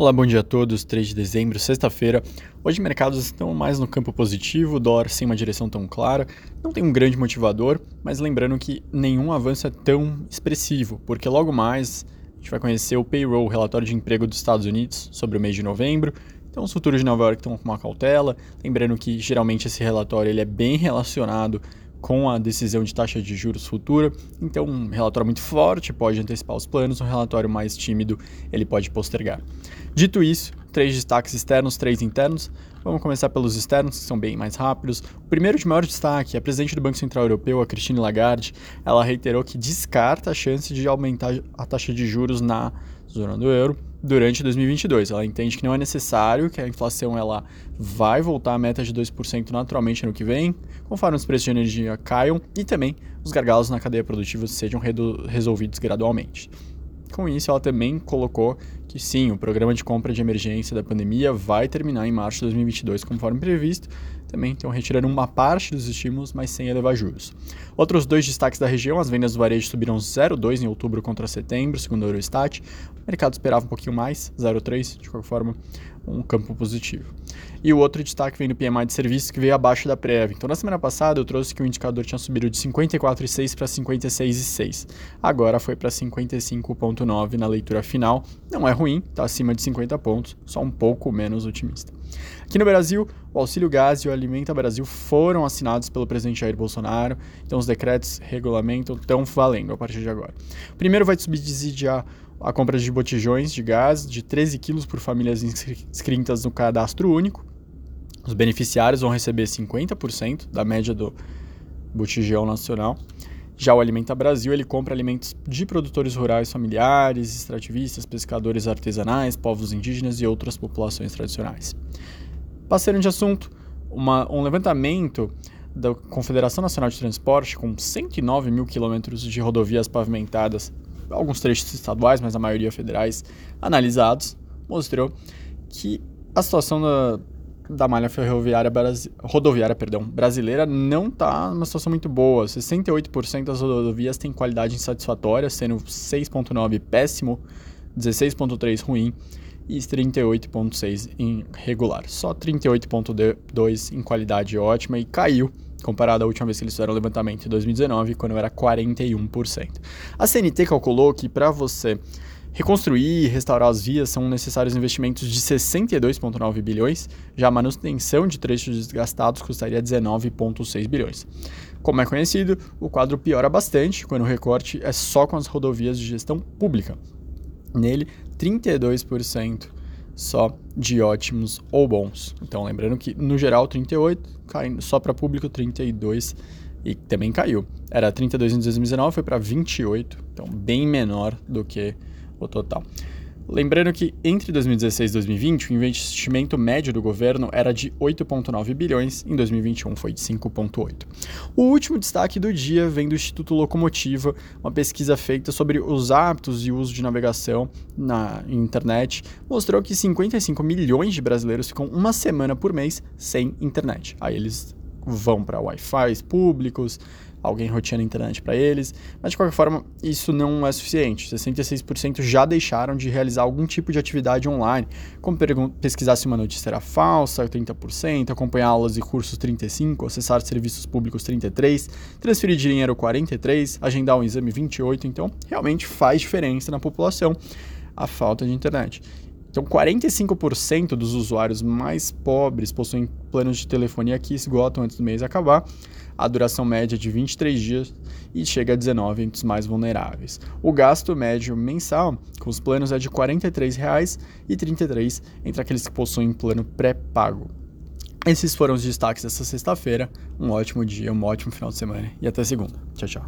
Olá, bom dia a todos. 3 de dezembro, sexta-feira. Hoje mercados estão mais no campo positivo, o dólar sem uma direção tão clara. Não tem um grande motivador, mas lembrando que nenhum avanço é tão expressivo, porque logo mais a gente vai conhecer o payroll, o relatório de emprego dos Estados Unidos sobre o mês de novembro. Então os futuros de Nova York estão com uma cautela, lembrando que geralmente esse relatório ele é bem relacionado com a decisão de taxa de juros futura. Então, um relatório muito forte pode antecipar os planos, um relatório mais tímido ele pode postergar. Dito isso, três destaques externos, três internos. Vamos começar pelos externos, que são bem mais rápidos. O primeiro de maior destaque, a presidente do Banco Central Europeu, a Christine Lagarde, ela reiterou que descarta a chance de aumentar a taxa de juros na zona do euro durante 2022. Ela entende que não é necessário, que a inflação ela vai voltar à meta de 2% naturalmente no que vem, conforme os preços de energia caiam e também os gargalos na cadeia produtiva sejam resolvidos gradualmente. Com isso, ela também colocou que sim, o programa de compra de emergência da pandemia vai terminar em março de 2022, conforme previsto. Também estão retirando uma parte dos estímulos, mas sem elevar juros. Outros dois destaques da região: as vendas do varejo subiram 0,2 em outubro contra setembro, segundo o Eurostat. O mercado esperava um pouquinho mais, 0,3, de qualquer forma, um campo positivo. E o outro destaque vem do PMI de serviços, que veio abaixo da prévia. Então, na semana passada, eu trouxe que o indicador tinha subido de 54,6 para 56,6. Agora foi para 55,9 na leitura final. Não é ruim, está acima de 50 pontos, só um pouco menos otimista. Aqui no Brasil, o Auxílio Gás e o Alimenta Brasil foram assinados pelo presidente Jair Bolsonaro, então os decretos regulamentam estão valendo a partir de agora. Primeiro vai subsidiar a compra de botijões de gás de 13 quilos por famílias inscritas no cadastro único. Os beneficiários vão receber 50% da média do botijão nacional. Já o Alimenta Brasil, ele compra alimentos de produtores rurais familiares, extrativistas, pescadores artesanais, povos indígenas e outras populações tradicionais. Passando de assunto, uma, um levantamento da Confederação Nacional de Transporte, com 109 mil quilômetros de rodovias pavimentadas, alguns trechos estaduais, mas a maioria federais, analisados, mostrou que a situação da, da malha ferroviária rodoviária perdão, brasileira não está numa situação muito boa. 68% das rodovias têm qualidade insatisfatória, sendo 6,9% péssimo, 16,3% ruim e 38,6% em regular. Só 38,2% em qualidade ótima e caiu comparado à última vez que eles fizeram o levantamento em 2019, quando era 41%. A CNT calculou que para você Reconstruir e restaurar as vias são necessários investimentos de 62,9 bilhões, já a manutenção de trechos desgastados custaria 19,6 bilhões. Como é conhecido, o quadro piora bastante quando o recorte é só com as rodovias de gestão pública. Nele, 32% só de ótimos ou bons. Então, lembrando que no geral 38, caindo só para público 32 e também caiu. Era 32 em 2019, foi para 28, então bem menor do que o total. Lembrando que entre 2016 e 2020, o investimento médio do governo era de 8,9 bilhões, em 2021 foi de 5,8. O último destaque do dia vem do Instituto Locomotiva, uma pesquisa feita sobre os hábitos e uso de navegação na internet, mostrou que 55 milhões de brasileiros ficam uma semana por mês sem internet. Aí eles vão para Wi-Fi públicos, alguém roteando a internet para eles, mas de qualquer forma, isso não é suficiente. 66% já deixaram de realizar algum tipo de atividade online, como pesquisar se uma notícia era falsa, 30%, acompanhar aulas e cursos 35%, acessar serviços públicos 33%, transferir dinheiro 43%, agendar um exame 28%, então realmente faz diferença na população a falta de internet. Então, 45% dos usuários mais pobres possuem planos de telefonia que esgotam antes do mês acabar, a duração média é de 23 dias e chega a 19 entre os mais vulneráveis. O gasto médio mensal com os planos é de R$ 43,33 entre aqueles que possuem plano pré-pago. Esses foram os destaques dessa sexta-feira. Um ótimo dia, um ótimo final de semana e até segunda. Tchau, tchau.